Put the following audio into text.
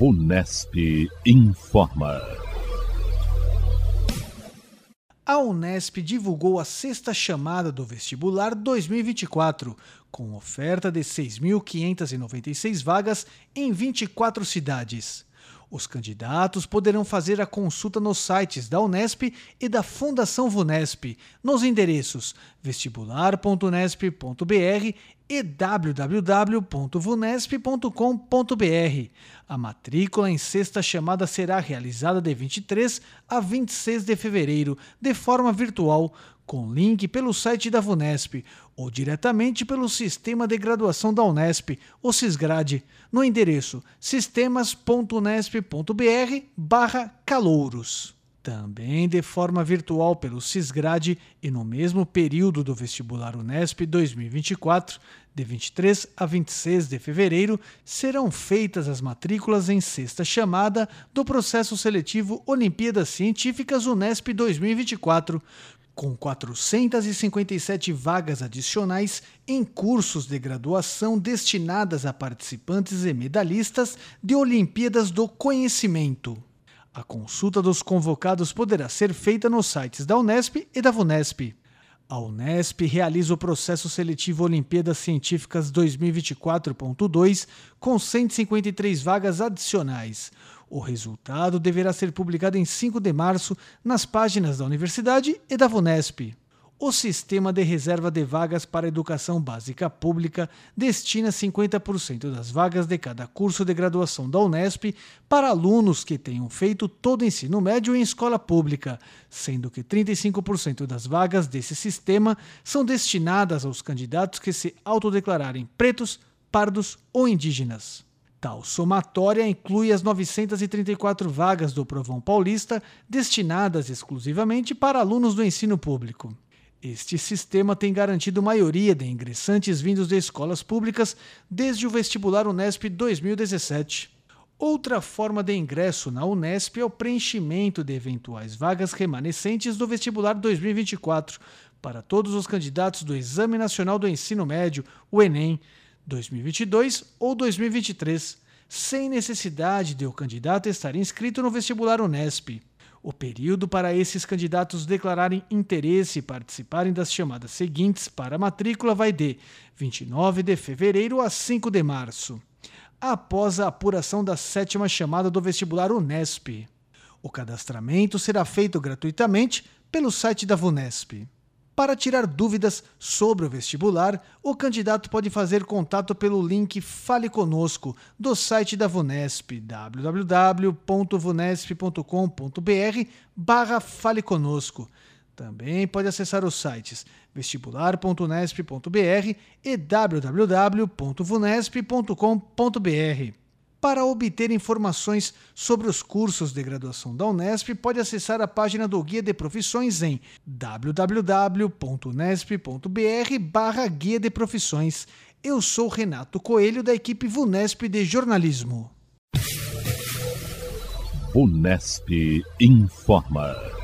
Unesp informa. A Unesp divulgou a sexta chamada do vestibular 2024, com oferta de 6.596 vagas em 24 cidades. Os candidatos poderão fazer a consulta nos sites da Unesp e da Fundação Vunesp, nos endereços vestibular.unesp.br e www.vunesp.com.br. A matrícula em sexta chamada será realizada de 23 a 26 de fevereiro, de forma virtual, com link pelo site da Vunesp ou diretamente pelo Sistema de Graduação da Unesp, o Cisgrade, no endereço sistemas.unesp.br/calouros também de forma virtual pelo Cisgrade e no mesmo período do vestibular Unesp 2024, de 23 a 26 de fevereiro, serão feitas as matrículas em sexta chamada do processo seletivo Olimpíadas Científicas Unesp 2024, com 457 vagas adicionais em cursos de graduação destinadas a participantes e medalhistas de Olimpíadas do Conhecimento. A consulta dos convocados poderá ser feita nos sites da Unesp e da Vunesp. A Unesp realiza o processo seletivo Olimpíadas Científicas 2024.2 com 153 vagas adicionais. O resultado deverá ser publicado em 5 de março nas páginas da Universidade e da Vunesp. O Sistema de Reserva de Vagas para Educação Básica Pública destina 50% das vagas de cada curso de graduação da Unesp para alunos que tenham feito todo o ensino médio em escola pública, sendo que 35% das vagas desse sistema são destinadas aos candidatos que se autodeclararem pretos, pardos ou indígenas. Tal somatória inclui as 934 vagas do Provão Paulista destinadas exclusivamente para alunos do ensino público. Este sistema tem garantido maioria de ingressantes vindos de escolas públicas desde o vestibular Unesp 2017. Outra forma de ingresso na Unesp é o preenchimento de eventuais vagas remanescentes do vestibular 2024 para todos os candidatos do Exame Nacional do Ensino Médio, o Enem, 2022 ou 2023, sem necessidade de o candidato estar inscrito no vestibular Unesp. O período para esses candidatos declararem interesse e participarem das chamadas seguintes para matrícula vai de 29 de fevereiro a 5 de março, após a apuração da sétima chamada do vestibular Unesp. O cadastramento será feito gratuitamente pelo site da Vunesp. Para tirar dúvidas sobre o vestibular, o candidato pode fazer contato pelo link Fale Conosco do site da Vunesp, www.vunesp.com.br barra Fale Conosco. Também pode acessar os sites vestibular.unesp.br e www.vunesp.com.br. Para obter informações sobre os cursos de graduação da Unesp, pode acessar a página do Guia de Profissões em www.unesp.br Guia de Profissões. Eu sou Renato Coelho, da equipe Vunesp de Jornalismo. Unesp informa.